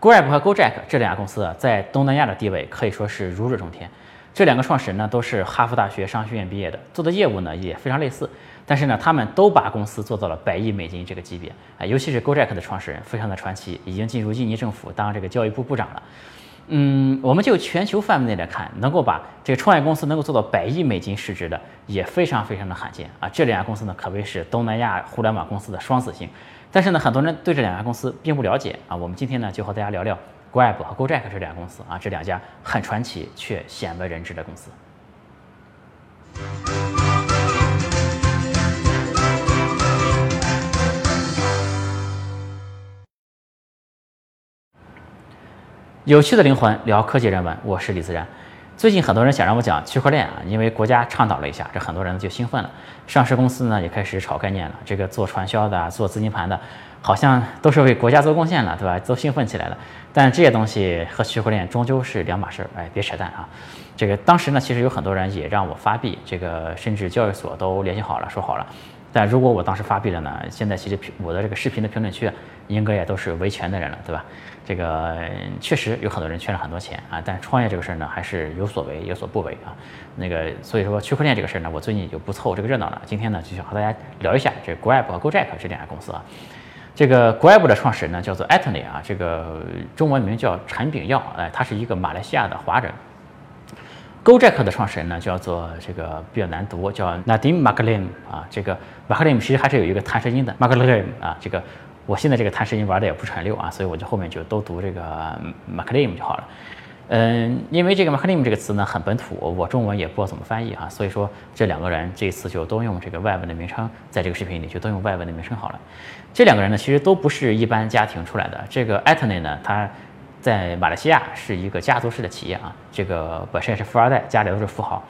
Grab 和 Gojek 这两家公司在东南亚的地位可以说是如日中天。这两个创始人呢都是哈佛大学商学院毕业的，做的业务呢也非常类似。但是呢，他们都把公司做到了百亿美金这个级别啊，尤其是 Gojek 的创始人非常的传奇，已经进入印尼政府当这个教育部部长了。嗯，我们就全球范围内来看，能够把这个创业公司能够做到百亿美金市值的也非常非常的罕见啊。这两家公司呢可谓是东南亚互联网公司的双子星。但是呢，很多人对这两家公司并不了解啊。我们今天呢就和大家聊聊 Grab 和 Gojek 这两家公司啊，这两家很传奇却鲜为人知的公司。有趣的灵魂聊科技人文，我是李自然。最近很多人想让我讲区块链啊，因为国家倡导了一下，这很多人就兴奋了。上市公司呢也开始炒概念了，这个做传销的、做资金盘的，好像都是为国家做贡献了，对吧？都兴奋起来了。但这些东西和区块链终究是两码事儿，哎，别扯淡啊！这个当时呢，其实有很多人也让我发币，这个甚至交易所都联系好了，说好了。但如果我当时发币了呢？现在其实我的这个视频的评论区应该也都是维权的人了，对吧？这个确实有很多人圈了很多钱啊，但创业这个事儿呢，还是有所为有所不为啊。那个所以说区块链这个事儿呢，我最近就不凑这个热闹了。今天呢，就想和大家聊一下这 Grab 和 Gojek 这两家公司啊。这个 Grab 的创始人呢叫做 Anthony 啊，这个中文名叫陈炳耀，哎，他是一个马来西亚的华人。Gojek 的创始人呢叫做这个比较难读，叫 Nadim Maklim 啊，这个 Maklim 其实还是有一个弹舌音的 Maklim 啊，这个。我现在这个弹舌音玩的也不是很溜啊，所以我就后面就都读这个 Maclean 就好了。嗯，因为这个 Maclean 这个词呢很本土，我中文也不知道怎么翻译哈，所以说这两个人这次就都用这个外文的名称，在这个视频里就都用外文的名称好了。这两个人呢其实都不是一般家庭出来的，这个 Anthony 呢他在马来西亚是一个家族式的企业啊，这个本身也是富二代，家里都是富豪。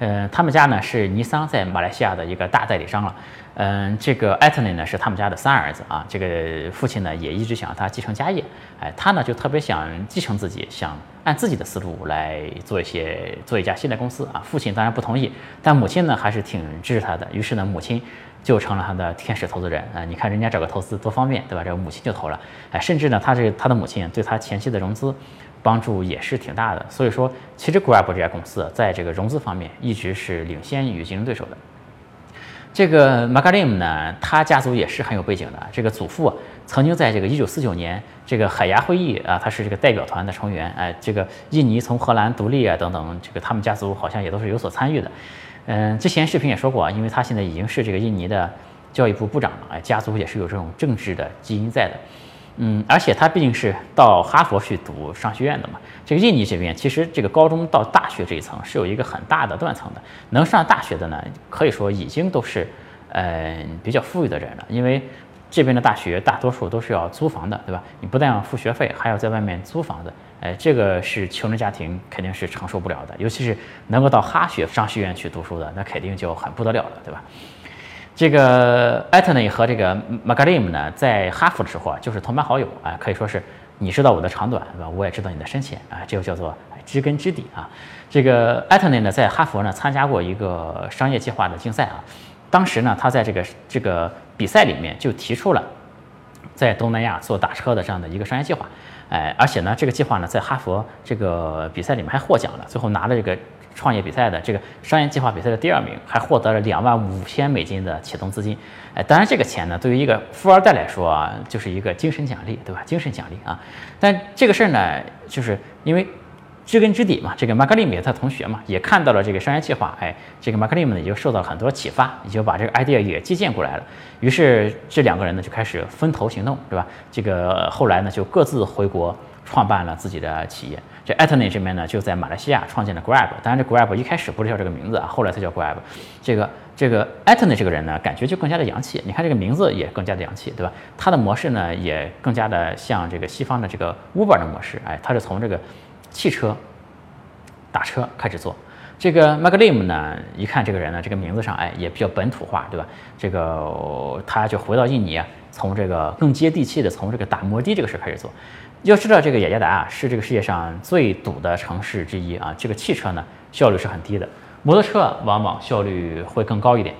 嗯，他们家呢是尼桑在马来西亚的一个大代理商了。嗯，这个 Anthony 呢是他们家的三儿子啊，这个父亲呢也一直想让他继承家业，哎，他呢就特别想继承自己，想按自己的思路来做一些做一家新的公司啊。父亲当然不同意，但母亲呢还是挺支持他的，于是呢母亲就成了他的天使投资人啊。你看人家找个投资多方便，对吧？这个母亲就投了，哎，甚至呢他这他的母亲对他前期的融资帮助也是挺大的。所以说，其实 Grab 这家公司在这个融资方面一直是领先于竞争对手的。这个 m a g a l i m 呢，他家族也是很有背景的。这个祖父曾经在这个一九四九年这个海牙会议啊，他是这个代表团的成员。哎，这个印尼从荷兰独立啊等等，这个他们家族好像也都是有所参与的。嗯，之前视频也说过啊，因为他现在已经是这个印尼的教育部部长了，哎，家族也是有这种政治的基因在的。嗯，而且他毕竟是到哈佛去读商学院的嘛。这个印尼这边其实这个高中到大学这一层是有一个很大的断层的。能上大学的呢，可以说已经都是呃比较富裕的人了。因为这边的大学大多数都是要租房的，对吧？你不但要付学费，还要在外面租房子。哎，这个是穷人家庭肯定是承受不了的。尤其是能够到哈学商学院去读书的，那肯定就很不得了了，对吧？这个 Anthony 和这个 m a g a l i m 呢，在哈佛的时候啊，就是同班好友啊，可以说是你知道我的长短，对吧？我也知道你的深浅啊，这个叫做知根知底啊。这个 Anthony 呢，在哈佛呢参加过一个商业计划的竞赛啊，当时呢，他在这个这个比赛里面就提出了在东南亚做打车的这样的一个商业计划，哎，而且呢，这个计划呢，在哈佛这个比赛里面还获奖了，最后拿了这个。创业比赛的这个商业计划比赛的第二名，还获得了两万五千美金的启动资金。哎，当然这个钱呢，对于一个富二代来说啊，就是一个精神奖励，对吧？精神奖励啊。但这个事儿呢，就是因为知根知底嘛，这个马克利姆也他同学嘛，也看到了这个商业计划，哎，这个马克利姆呢也就受到很多启发，也就把这个 idea 也借鉴过来了。于是这两个人呢就开始分头行动，对吧？这个后来呢就各自回国创办了自己的企业。这 Anthony 这边呢，就在马来西亚创建了 Grab。当然，这 Grab 一开始不是叫这个名字啊，后来才叫 Grab。这个这个 Anthony 这个人呢，感觉就更加的洋气。你看这个名字也更加的洋气，对吧？他的模式呢，也更加的像这个西方的这个 Uber 的模式。哎，他是从这个汽车打车开始做。这个 m a g l i m 呢，一看这个人呢，这个名字上哎也比较本土化，对吧？这个他就回到印尼，从这个更接地气的，从这个打摩的这个事开始做。要知道，这个雅加达啊是这个世界上最堵的城市之一啊。这个汽车呢效率是很低的，摩托车往往效率会更高一点。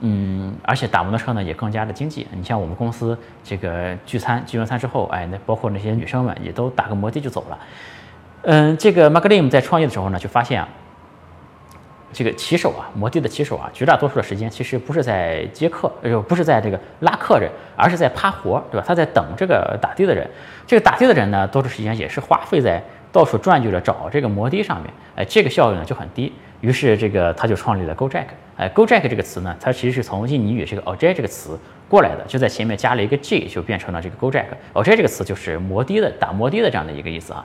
嗯，而且打摩托车呢也更加的经济。你像我们公司这个聚餐，聚完餐之后，哎，那包括那些女生们也都打个摩的就走了。嗯，这个 Mark Lim 在创业的时候呢，就发现啊，这个骑手啊，摩的的骑手啊，绝大多数的时间其实不是在接客，呃，不是在这个拉客人，而是在趴活，对吧？他在等这个打的的人。这个打的的人呢，多数时间也是花费在到处转悠着找这个摩的上面，哎，这个效率呢就很低。于是这个他就创立了 GoJack，哎，GoJack 这个词呢，它其实是从印尼语这个 Ojek 这个词过来的，就在前面加了一个 G，就变成了这个 GoJack。Ojek 这个词就是摩的的打摩的的这样的一个意思啊。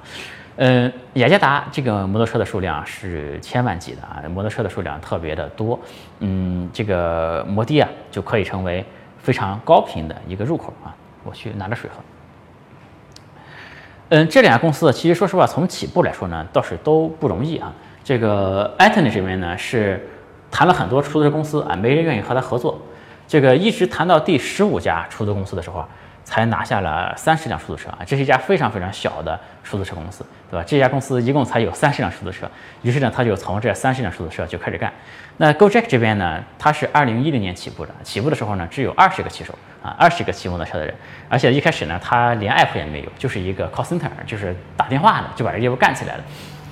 嗯，雅加达这个摩托车的数量是千万级的啊，摩托车的数量特别的多。嗯，这个摩的啊就可以成为非常高频的一个入口啊。我去拿点水喝。嗯，这两家公司其实说实话，从起步来说呢，倒是都不容易啊。这个 Anthony 这边呢是谈了很多出租车公司啊，没人愿意和他合作。这个一直谈到第十五家出租公司的时候啊，才拿下了三十辆出租车啊。这是一家非常非常小的出租车公司，对吧？这家公司一共才有三十辆出租车。于是呢，他就从这三十辆出租车就开始干。那 GoJack 这边呢，它是二零一零年起步的，起步的时候呢，只有二十个骑手啊，二十个骑摩托车的人。而且一开始呢，他连 app 也没有，就是一个 call center，就是打电话的，就把这业务干起来了。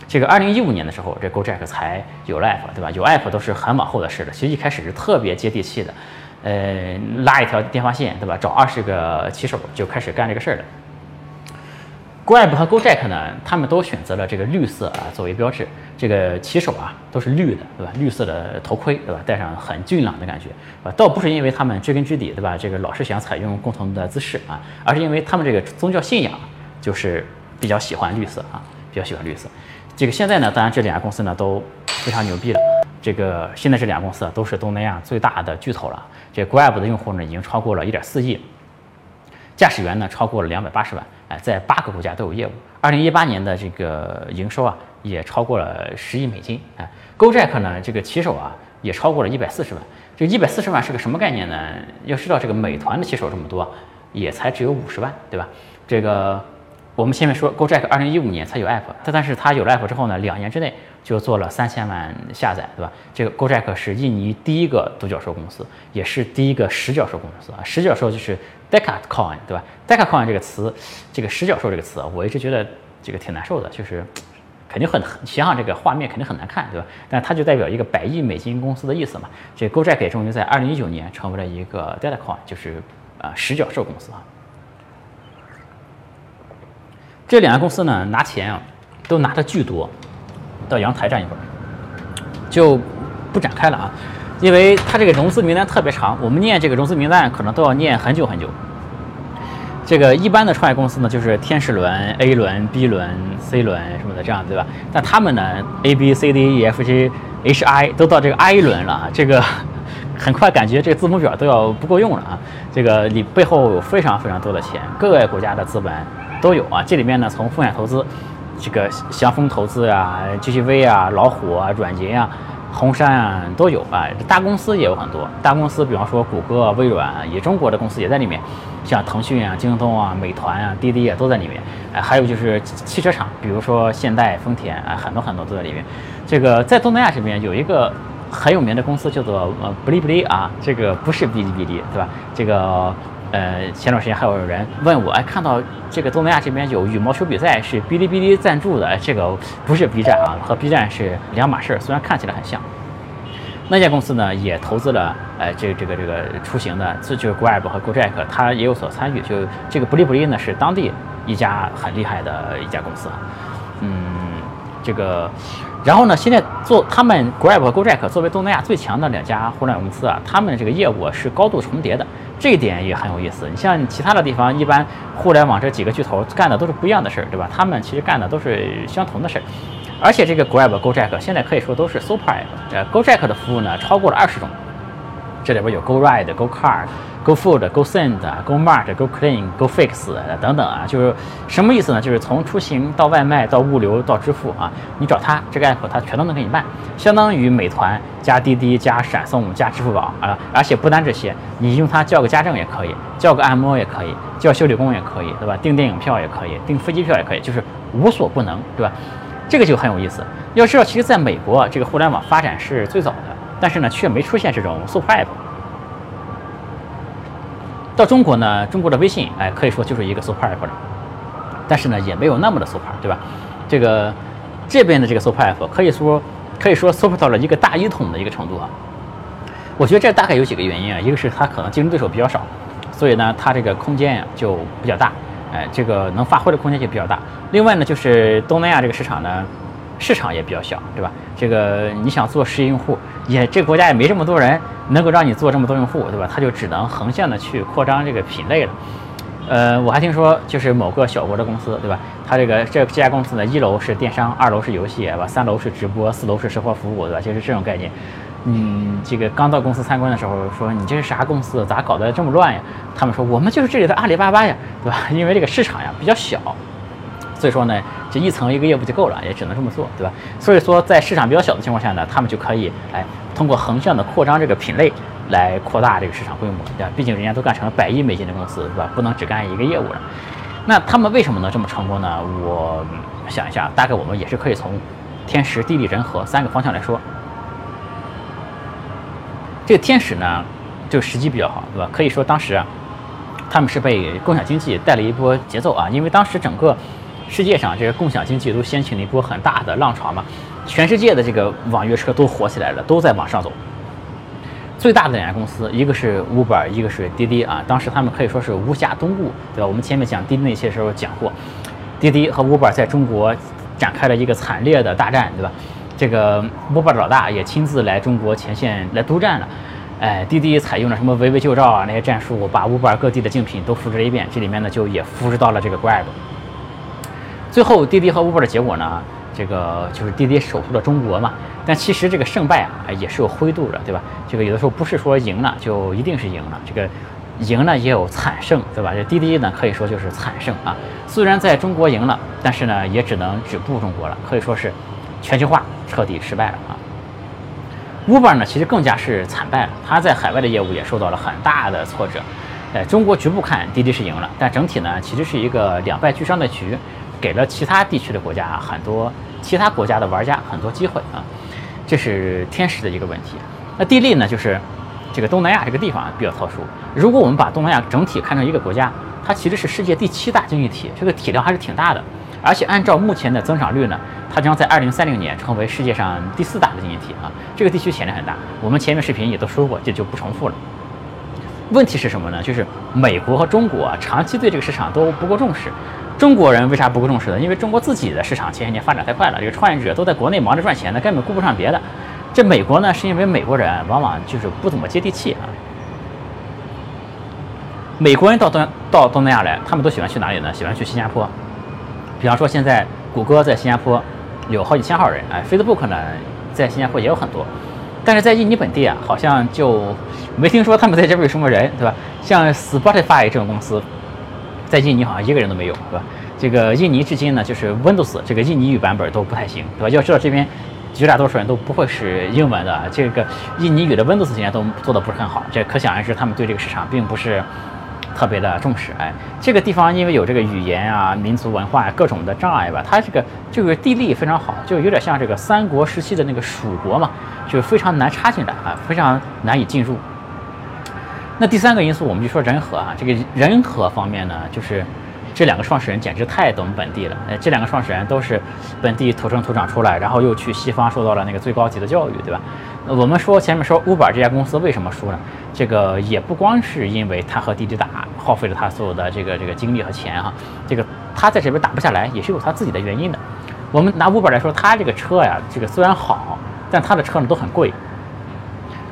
这个二零一五年的时候，这 GoJack 才有了 app，对吧？有 app 都是很往后的事了。其实一开始是特别接地气的，呃，拉一条电话线，对吧？找二十个骑手就开始干这个事儿了。Grab 和 GoJack 呢，他们都选择了这个绿色啊作为标志。这个骑手啊都是绿的，对吧？绿色的头盔，对吧？戴上很俊朗的感觉，啊，倒不是因为他们追根知底，对吧？这个老是想采用共同的姿势啊，而是因为他们这个宗教信仰就是比较喜欢绿色啊，比较喜欢绿色。这个现在呢，当然这两家公司呢都非常牛逼了。这个现在这两家公司啊都是东南亚最大的巨头了。这 Grab 的用户呢已经超过了一点四亿，驾驶员呢超过了两百八十万，哎，在八个国家都有业务。二零一八年的这个营收啊也超过了十亿美金。哎，GoJack 呢这个骑手啊也超过了一百四十万。这一百四十万是个什么概念呢？要知道这个美团的骑手这么多，也才只有五十万，对吧？这个。我们前面说，GoJack 二零一五年才有 app，但但是它有了 app 之后呢，两年之内就做了三千万下载，对吧？这个 GoJack 是印尼第一个独角兽公司，也是第一个十角兽公司啊。十角兽就是 Decacoin，对吧？Decacoin 这个词，这个十角兽这个词啊，我一直觉得这个挺难受的，就是肯定很想想这个画面肯定很难看，对吧？但它就代表一个百亿美金公司的意思嘛。这 GoJack 也终于在二零一九年成为了一个 Decacoin，就是啊十角兽公司啊。这两家公司呢，拿钱啊，都拿的巨多。到阳台站一会儿，就不展开了啊，因为它这个融资名单特别长，我们念这个融资名单可能都要念很久很久。这个一般的创业公司呢，就是天使轮、A 轮、B 轮、C 轮什么的这样，对吧？但他们呢，A、B、C、D、E、F、G、H、I 都到这个 I 轮了啊，这个 很快感觉这个字母表都要不够用了啊。这个里背后有非常非常多的钱，各个国家的资本。都有啊，这里面呢，从风险投资，这个祥丰投资啊、GGV 啊、老虎啊、软银啊、红杉啊都有啊。大公司也有很多，大公司比方说谷歌、微软，也中国的公司也在里面，像腾讯啊、京东啊、美团啊、滴滴啊都在里面。哎，还有就是汽车厂，比如说现代、丰田啊，很多很多都在里面。这个在东南亚这边有一个很有名的公司叫做呃哔哩哔哩啊，这个不是哔哩哔哩，对吧？这个。呃，前段时间还有人问我，哎，看到这个东南亚这边有羽毛球比赛，是哔哩哔哩赞助的，这个不是 B 站啊，和 B 站是两码事，虽然看起来很像。那家公司呢，也投资了，呃，这个这个这个出行的，这就是 Grab 和 GoJack，它也有所参与。就这个哔哩哔哩呢，是当地一家很厉害的一家公司，嗯，这个，然后呢，现在做他们 Grab 和 GoJack 作为东南亚最强的两家互联网公司啊，他们这个业务是高度重叠的。这一点也很有意思。你像其他的地方，一般互联网这几个巨头干的都是不一样的事儿，对吧？他们其实干的都是相同的事儿。而且这个 Grab 和、GoJack 现在可以说都是 Super App。呃，GoJack 的服务呢超过了二十种，这里边有 GoRide、GoCar。Go Food、Go Send、Go Mart、Go Clean、Go Fix 等等啊，就是什么意思呢？就是从出行到外卖到物流到支付啊，你找他这个 app，他全都能给你办，相当于美团加滴滴加闪送加支付宝啊。而且不单这些，你用它叫个家政也可以，叫个按摩也可以，叫修理工也可以，对吧？订电影票也可以，订飞机票也可以，就是无所不能，对吧？这个就很有意思。要知道，其实在美国这个互联网发展是最早的，但是呢，却没出现这种 super app。到中国呢，中国的微信，哎，可以说就是一个 super app 了，但是呢，也没有那么的 super，对吧？这个这边的这个 super app 可以说可以说 super 到了一个大一统的一个程度啊。我觉得这大概有几个原因啊，一个是它可能竞争对手比较少，所以呢，它这个空间呀就比较大，哎，这个能发挥的空间就比较大。另外呢，就是东南亚这个市场呢，市场也比较小，对吧？这个你想做实业用户，也这个国家也没这么多人能够让你做这么多用户，对吧？它就只能横向的去扩张这个品类了。呃，我还听说就是某个小国的公司，对吧？它这个这这家公司呢，一楼是电商，二楼是游戏，对吧？三楼是直播，四楼是生活服务，对吧？就是这种概念。嗯，这个刚到公司参观的时候说你这是啥公司？咋搞得这么乱呀？他们说我们就是这里的阿里巴巴呀，对吧？因为这个市场呀比较小，所以说呢，这一层一个业务就够了，也只能这么做，对吧？所以说在市场比较小的情况下呢，他们就可以哎通过横向的扩张这个品类来扩大这个市场规模，对吧？毕竟人家都干成了百亿美金的公司，对吧？不能只干一个业务了。那他们为什么能这么成功呢？我想一下，大概我们也是可以从天时地利人和三个方向来说。这个天使呢，就时机比较好，对吧？可以说当时啊，他们是被共享经济带了一波节奏啊，因为当时整个世界上这个共享经济都掀起了一波很大的浪潮嘛，全世界的这个网约车都火起来了，都在往上走。最大的两家公司，一个是 Uber，一个是滴滴啊，当时他们可以说是无暇东顾，对吧？我们前面讲滴滴那些时候讲过，滴滴和 Uber 在中国展开了一个惨烈的大战，对吧？这个 Uber 的老大也亲自来中国前线来督战了，哎，滴滴采用了什么围魏救赵啊那些战术，把 Uber 各地的竞品都复制了一遍，这里面呢就也复制到了这个 Grab。最后滴滴和 Uber 的结果呢，这个就是滴滴守住了中国嘛，但其实这个胜败啊也是有灰度的，对吧？这个有的时候不是说赢了就一定是赢了，这个赢呢也有惨胜，对吧？这滴滴呢可以说就是惨胜啊，虽然在中国赢了，但是呢也只能止步中国了，可以说是。全球化彻底失败了啊！Uber 呢，其实更加是惨败了，它在海外的业务也受到了很大的挫折。呃，中国局部看滴滴是赢了，但整体呢，其实是一个两败俱伤的局，给了其他地区的国家很多其他国家的玩家很多机会啊。这是天时的一个问题。那地利呢，就是这个东南亚这个地方比较特殊。如果我们把东南亚整体看成一个国家，它其实是世界第七大经济体，这个体量还是挺大的。而且按照目前的增长率呢，它将在二零三零年成为世界上第四大的经济体啊！这个地区潜力很大，我们前面视频也都说过，这就不重复了。问题是什么呢？就是美国和中国啊，长期对这个市场都不够重视。中国人为啥不够重视呢？因为中国自己的市场前些年发展太快了，这个创业者都在国内忙着赚钱呢，根本顾不上别的。这美国呢，是因为美国人往往就是不怎么接地气啊。美国人到东到东南亚来，他们都喜欢去哪里呢？喜欢去新加坡。比方说，现在谷歌在新加坡有好几千号人，哎，Facebook 呢在新加坡也有很多，但是在印尼本地啊，好像就没听说他们在这边有什么人，对吧？像 Spotify 这种公司，在印尼好像一个人都没有，对吧？这个印尼至今呢，就是 Windows 这个印尼语版本都不太行，对吧？要知道这边绝大多数人都不会是英文的，这个印尼语的 Windows 现在都做的不是很好，这可想而知，他们对这个市场并不是。特别的重视，哎，这个地方因为有这个语言啊、民族文化各种的障碍吧，它这个这个地利非常好，就有点像这个三国时期的那个蜀国嘛，就非常难插进来啊，非常难以进入。那第三个因素，我们就说人和啊，这个人和方面呢，就是这两个创始人简直太懂本地了，呃，这两个创始人都是本地土生土长出来，然后又去西方受到了那个最高级的教育，对吧？我们说前面说 Uber 这家公司为什么输呢？这个也不光是因为他和滴滴打，耗费了他所有的这个这个精力和钱哈。这个他在这边打不下来，也是有他自己的原因的。我们拿 Uber 来说，他这个车呀，这个虽然好，但他的车呢都很贵，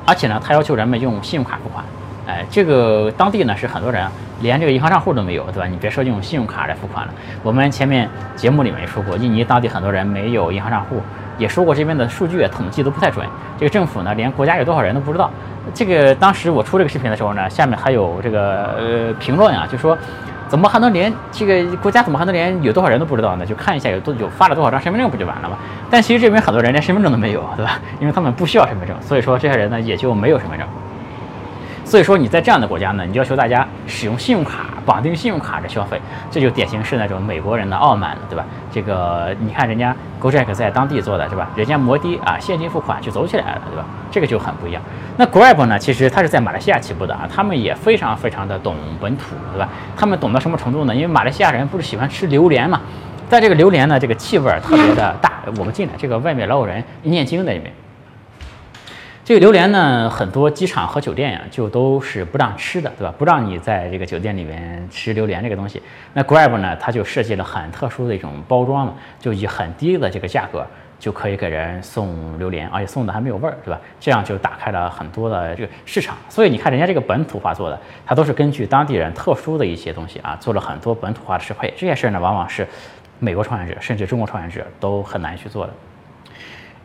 而且呢，他要求人们用信用卡付款。哎，这个当地呢是很多人连这个银行账户都没有，对吧？你别说用信用卡来付款了。我们前面节目里面也说过，印尼当地很多人没有银行账户。也说过这边的数据统计都不太准，这个政府呢连国家有多少人都不知道。这个当时我出这个视频的时候呢，下面还有这个呃评论啊，就说怎么还能连这个国家怎么还能连有多少人都不知道呢？就看一下有多有发了多少张身份证不就完了吗？但其实这边很多人连身份证都没有，对吧？因为他们不需要身份证，所以说这些人呢也就没有身份证。所以说你在这样的国家呢，你要求大家使用信用卡绑定信用卡的消费，这就典型是那种美国人的傲慢了，对吧？这个你看人家 Gojek 在当地做的是吧？人家摩的啊现金付款就走起来了，对吧？这个就很不一样。那 Grab 呢，其实它是在马来西亚起步的啊，他们也非常非常的懂本土，对吧？他们懂到什么程度呢？因为马来西亚人不是喜欢吃榴莲嘛，在这个榴莲呢，这个气味特别的大。我们进来，这个外面老有人念经在里面。这个榴莲呢，很多机场和酒店呀，就都是不让吃的，对吧？不让你在这个酒店里面吃榴莲这个东西。那 Grab 呢，它就设计了很特殊的一种包装嘛，就以很低的这个价格就可以给人送榴莲，而且送的还没有味儿，对吧？这样就打开了很多的这个市场。所以你看，人家这个本土化做的，它都是根据当地人特殊的一些东西啊，做了很多本土化的适配。这件事呢，往往是美国创业者甚至中国创业者都很难去做的。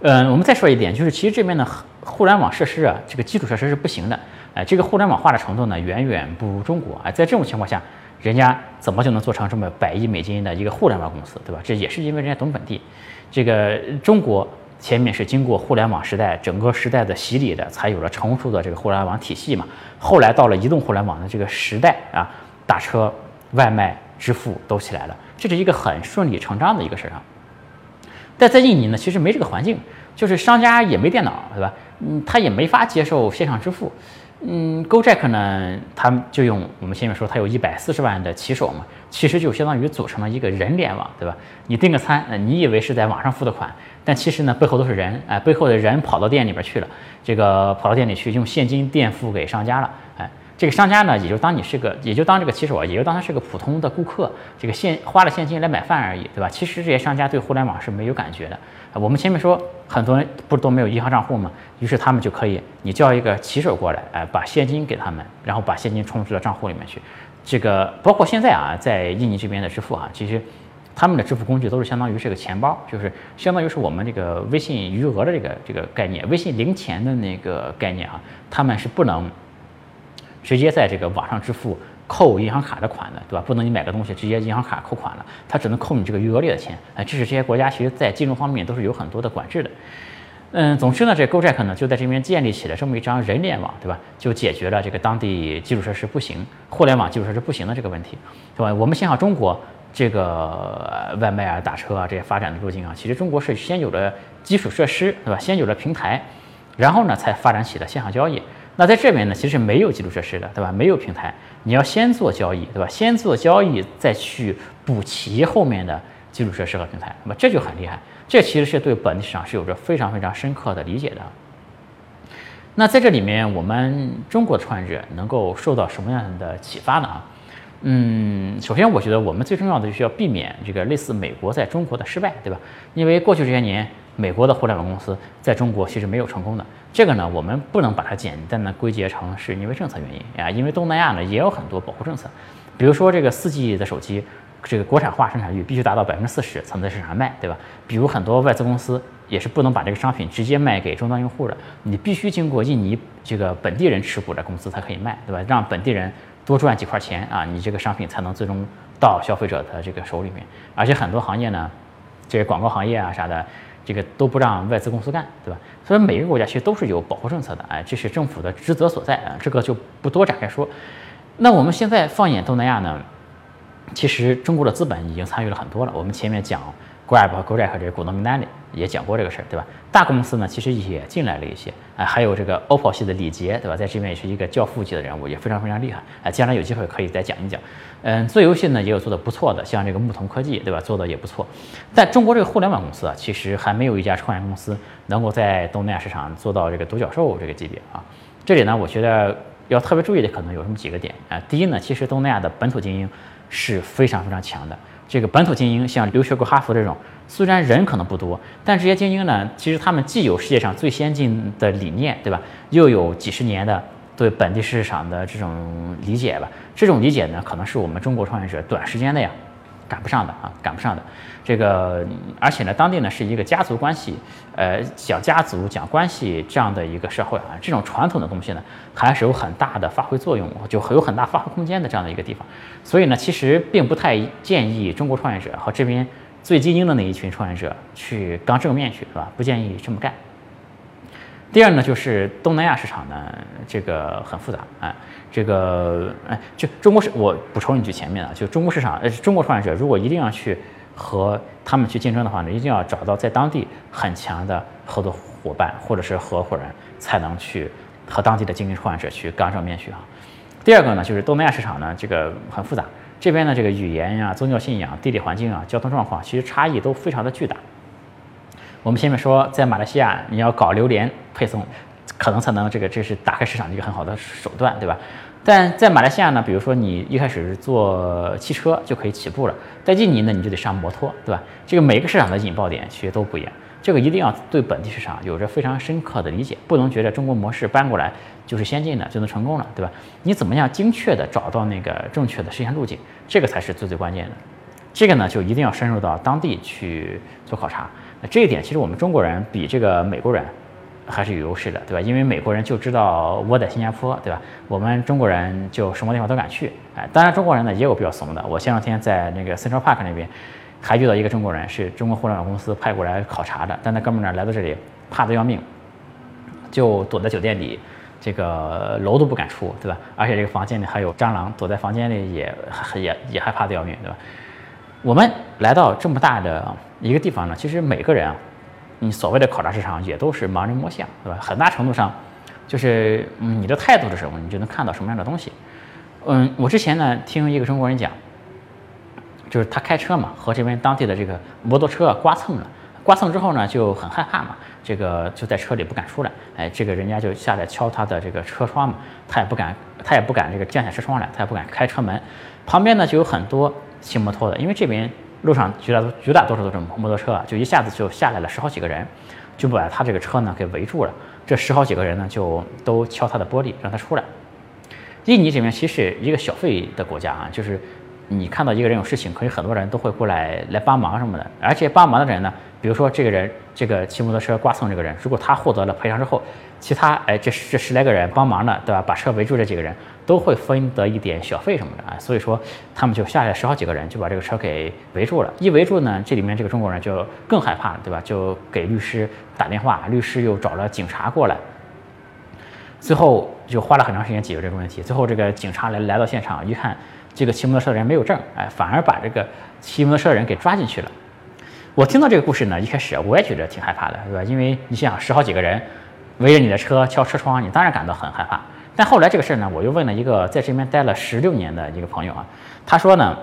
嗯，我们再说一点，就是其实这边的互联网设施啊，这个基础设施是不行的，哎，这个互联网化的程度呢，远远不如中国啊。在这种情况下，人家怎么就能做成这么百亿美金的一个互联网公司，对吧？这也是因为人家懂本地。这个中国前面是经过互联网时代整个时代的洗礼的，才有了成熟的这个互联网体系嘛。后来到了移动互联网的这个时代啊，打车、外卖、支付都起来了，这是一个很顺理成章的一个事儿啊。但在印尼呢，其实没这个环境，就是商家也没电脑，对吧？嗯，他也没法接受线上支付。嗯，Gojek 呢，他就用我们前面说，他有一百四十万的骑手嘛，其实就相当于组成了一个人联网，对吧？你订个餐，你以为是在网上付的款，但其实呢，背后都是人，哎，背后的人跑到店里边去了，这个跑到店里去用现金垫付给商家了，哎。这个商家呢，也就当你是个，也就当这个骑手啊，也就当他是个普通的顾客，这个现花了现金来买饭而已，对吧？其实这些商家对互联网是没有感觉的。我们前面说很多人不是都没有银行账户吗？于是他们就可以，你叫一个骑手过来，哎，把现金给他们，然后把现金充值到账户里面去。这个包括现在啊，在印尼这边的支付啊，其实他们的支付工具都是相当于是个钱包，就是相当于是我们这个微信余额的这个这个概念，微信零钱的那个概念啊，他们是不能。直接在这个网上支付扣银行卡的款的，对吧？不能你买个东西直接银行卡扣款了，它只能扣你这个余额里的钱。哎，这是这些国家其实在金融方面都是有很多的管制的。嗯，总之呢，这 Gojek 呢就在这边建立起了这么一张人脸网，对吧？就解决了这个当地基础设施不行、互联网基础设施不行的这个问题，对吧？我们想想中国这个外卖啊、打车啊这些发展的路径啊，其实中国是先有了基础设施，对吧？先有了平台，然后呢才发展起了线上交易。那在这边呢，其实没有基础设施的，对吧？没有平台，你要先做交易，对吧？先做交易，再去补齐后面的基础设施和平台，那么这就很厉害。这其实是对本地市场是有着非常非常深刻的理解的。那在这里面，我们中国的创业者能够受到什么样的启发呢？啊，嗯，首先我觉得我们最重要的就是要避免这个类似美国在中国的失败，对吧？因为过去这些年。美国的互联网公司在中国其实没有成功的，这个呢，我们不能把它简单的归结成是因为政策原因啊，因为东南亚呢也有很多保护政策，比如说这个四 G 的手机，这个国产化生产率必须达到百分之四十才能在市场上卖，对吧？比如很多外资公司也是不能把这个商品直接卖给终端用户的，你必须经过印尼这个本地人持股的公司才可以卖，对吧？让本地人多赚几块钱啊，你这个商品才能最终到消费者的这个手里面，而且很多行业呢，这些广告行业啊啥的。这个都不让外资公司干，对吧？所以每个国家其实都是有保护政策的，哎，这是政府的职责所在啊，这个就不多展开说。那我们现在放眼东南亚呢，其实中国的资本已经参与了很多了。我们前面讲 Grab 和 Gojek 这个股东名单里也讲过这个事儿，对吧？大公司呢其实也进来了一些，啊，还有这个 OPPO 系的李杰，对吧？在这边也是一个教父级的人物，也非常非常厉害，啊，将来有机会可以再讲一讲。嗯，做游戏呢也有做的不错的，像这个牧童科技，对吧？做的也不错。但中国这个互联网公司啊，其实还没有一家创业公司能够在东南亚市场做到这个独角兽这个级别啊。这里呢，我觉得要特别注意的可能有这么几个点啊。第一呢，其实东南亚的本土精英是非常非常强的。这个本土精英像留学过哈佛这种，虽然人可能不多，但这些精英呢，其实他们既有世界上最先进的理念，对吧？又有几十年的。对本地市场的这种理解吧，这种理解呢，可能是我们中国创业者短时间内呀赶不上的啊，赶不上的。这个，而且呢，当地呢是一个家族关系，呃，讲家族、讲关系这样的一个社会啊，这种传统的东西呢，还是有很大的发挥作用，就很有很大发挥空间的这样的一个地方。所以呢，其实并不太建议中国创业者和这边最精英的那一群创业者去刚正面去，是吧？不建议这么干。第二呢，就是东南亚市场呢，这个很复杂啊。这个哎，就中国市，我补充一句前面啊，就中国市场，呃，中国创业者如果一定要去和他们去竞争的话呢，一定要找到在当地很强的合作伙伴或者是合伙人，才能去和当地的精英创业者去刚正面去啊。第二个呢，就是东南亚市场呢，这个很复杂，这边呢，这个语言呀、宗教信仰、地理环境啊、交通状况，其实差异都非常的巨大。我们前面说，在马来西亚你要搞榴莲配送，可能才能这个这是打开市场的一个很好的手段，对吧？但在马来西亚呢，比如说你一开始是做汽车就可以起步了，在印尼呢你就得上摩托，对吧？这个每个市场的引爆点其实都不一样，这个一定要对本地市场有着非常深刻的理解，不能觉得中国模式搬过来就是先进的就能成功了，对吧？你怎么样精确的找到那个正确的实现路径，这个才是最最关键的。这个呢就一定要深入到当地去做考察。这一点其实我们中国人比这个美国人还是有优势的，对吧？因为美国人就知道窝在新加坡，对吧？我们中国人就什么地方都敢去，哎，当然中国人呢也有比较怂的。我前两天在那个 Central Park 那边还遇到一个中国人，是中国互联网公司派过来考察的，但那哥们儿呢来到这里怕得要命，就躲在酒店里，这个楼都不敢出，对吧？而且这个房间里还有蟑螂，躲在房间里也也也害怕得要命，对吧？我们来到这么大的一个地方呢，其实每个人啊，你所谓的考察市场也都是盲人摸象，对吧？很大程度上，就是嗯你的态度是什么，你就能看到什么样的东西。嗯，我之前呢听一个中国人讲，就是他开车嘛，和这边当地的这个摩托车刮蹭了，刮蹭之后呢就很害怕嘛，这个就在车里不敢出来，哎，这个人家就下来敲他的这个车窗嘛，他也不敢，他也不敢这个降下车窗来，他也不敢开车门，旁边呢就有很多。骑摩托的，因为这边路上绝大多绝大多数都是摩托车啊，就一下子就下来了十好几个人，就把他这个车呢给围住了。这十好几个人呢就都敲他的玻璃，让他出来。印尼这边其实一个小费的国家啊，就是你看到一个人有事情，可以很多人都会过来来帮忙什么的。而且帮忙的人呢，比如说这个人这个骑摩托车刮蹭这个人，如果他获得了赔偿之后，其他哎这这十来个人帮忙的，对吧？把车围住这几个人。都会分得一点小费什么的啊，所以说他们就下来十好几个人就把这个车给围住了。一围住呢，这里面这个中国人就更害怕了，对吧？就给律师打电话，律师又找了警察过来，最后就花了很长时间解决这个问题。最后这个警察来来到现场一看，这个骑摩托车的人没有证，哎，反而把这个骑摩托车的人给抓进去了。我听到这个故事呢，一开始我也觉得挺害怕的，对吧？因为你想十好几个人围着你的车敲车窗，你当然感到很害怕。但后来这个事儿呢，我又问了一个在这边待了十六年的一个朋友啊，他说呢，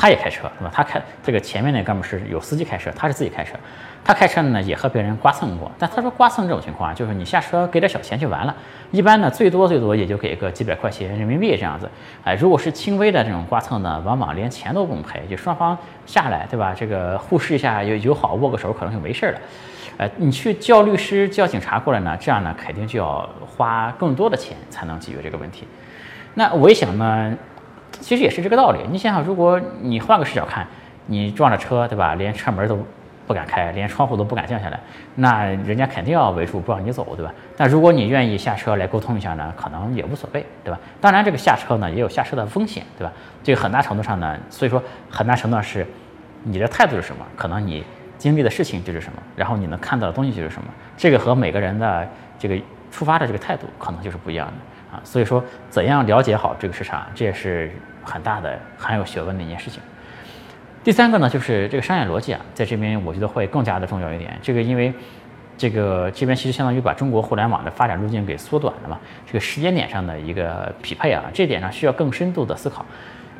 他也开车，对吧？他开这个前面那哥们是有司机开车，他是自己开车，他开车呢也和别人刮蹭过，但他说刮蹭这种情况啊，就是你下车给点小钱就完了，一般呢最多最多也就给个几百块钱人民币这样子，哎，如果是轻微的这种刮蹭呢，往往连钱都不用赔，就双方下来，对吧？这个互视一下友友好握个手，可能就没事了。呃，你去叫律师、叫警察过来呢，这样呢，肯定就要花更多的钱才能解决这个问题。那我一想呢，其实也是这个道理。你想想，如果你换个视角看，你撞着车，对吧？连车门都不敢开，连窗户都不敢降下来，那人家肯定要围住不让你走，对吧？但如果你愿意下车来沟通一下呢，可能也无所谓，对吧？当然，这个下车呢也有下车的风险，对吧？这个很大程度上呢，所以说很大程度上是你的态度是什么，可能你。经历的事情就是什么，然后你能看到的东西就是什么，这个和每个人的这个出发的这个态度可能就是不一样的啊。所以说，怎样了解好这个市场，这也是很大的、很有学问的一件事情。第三个呢，就是这个商业逻辑啊，在这边我觉得会更加的重要一点。这个因为这个这边其实相当于把中国互联网的发展路径给缩短了嘛，这个时间点上的一个匹配啊，这点上需要更深度的思考。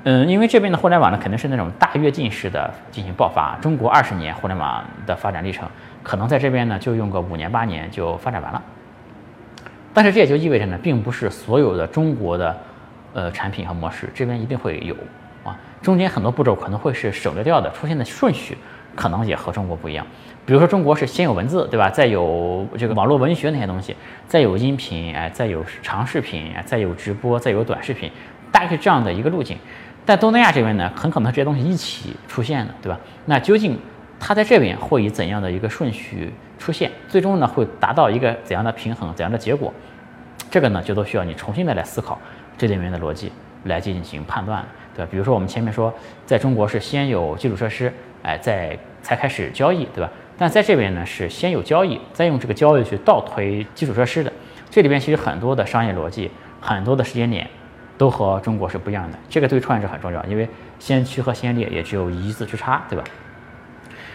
嗯，因为这边的互联网呢，肯定是那种大跃进式的进行爆发。中国二十年互联网的发展历程，可能在这边呢就用个五年八年就发展完了。但是这也就意味着呢，并不是所有的中国的呃产品和模式这边一定会有啊，中间很多步骤可能会是省略掉的，出现的顺序可能也和中国不一样。比如说中国是先有文字，对吧？再有这个网络文学那些东西，再有音频，哎，再有长视频，再有直播，再有短视频，大概是这样的一个路径。但东南亚这边呢，很可能这些东西一起出现的，对吧？那究竟它在这边会以怎样的一个顺序出现？最终呢，会达到一个怎样的平衡、怎样的结果？这个呢，就都需要你重新的来思考这里面的逻辑来进行判断，对吧？比如说我们前面说，在中国是先有基础设施，哎，再才开始交易，对吧？但在这边呢是先有交易，再用这个交易去倒推基础设施的。这里边其实很多的商业逻辑，很多的时间点都和中国是不一样的。这个对创业者很重要，因为先驱和先烈也只有一字之差，对吧？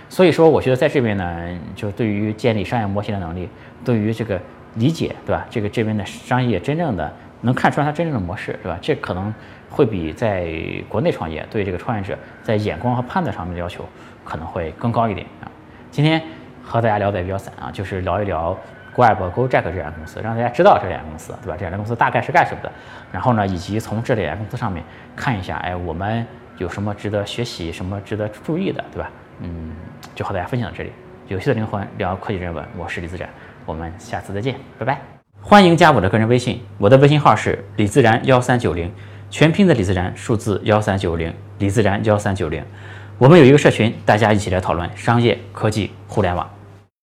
所以说，我觉得在这边呢，就对于建立商业模型的能力，对于这个理解，对吧？这个这边的商业真正的能看出来它真正的模式，对吧？这可能会比在国内创业对这个创业者在眼光和判断上面的要求可能会更高一点啊。今天和大家聊的也比较散啊，就是聊一聊 Grab、GoJack 这两家公司，让大家知道这两家公司，对吧？这两家公司大概是干什么的，然后呢，以及从这两家公司上面看一下，哎，我们有什么值得学习，什么值得注意的，对吧？嗯，就和大家分享到这里。有趣的灵魂聊科技人文，我是李自然，我们下次再见，拜拜。欢迎加我的个人微信，我的微信号是李自然幺三九零，全拼的李自然，数字幺三九零，李自然幺三九零。我们有一个社群，大家一起来讨论商业、科技、互联网。